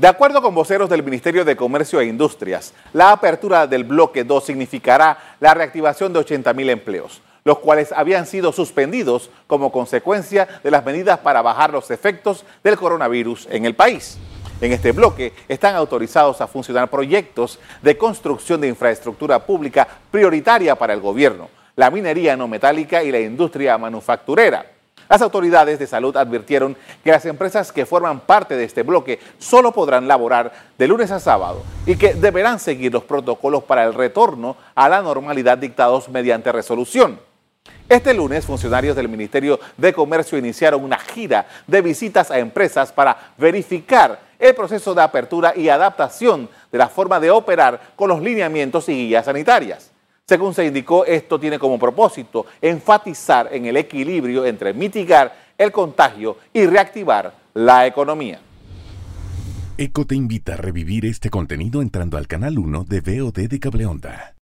De acuerdo con voceros del Ministerio de Comercio e Industrias, la apertura del bloque 2 significará la reactivación de 80 mil empleos, los cuales habían sido suspendidos como consecuencia de las medidas para bajar los efectos del coronavirus en el país. En este bloque están autorizados a funcionar proyectos de construcción de infraestructura pública prioritaria para el gobierno, la minería no metálica y la industria manufacturera. Las autoridades de salud advirtieron que las empresas que forman parte de este bloque solo podrán laborar de lunes a sábado y que deberán seguir los protocolos para el retorno a la normalidad dictados mediante resolución. Este lunes, funcionarios del Ministerio de Comercio iniciaron una gira de visitas a empresas para verificar el proceso de apertura y adaptación de la forma de operar con los lineamientos y guías sanitarias. Según se indicó, esto tiene como propósito enfatizar en el equilibrio entre mitigar el contagio y reactivar la economía. ECO te invita a revivir este contenido entrando al canal 1 de VOD de Cableonda.